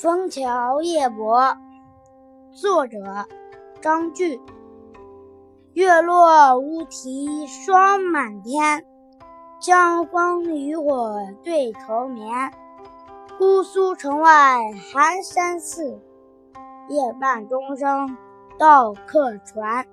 枫桥夜泊作者张炬，月落乌啼霜满天，江枫渔火对愁眠，姑苏城外寒山寺，夜半钟声到客船。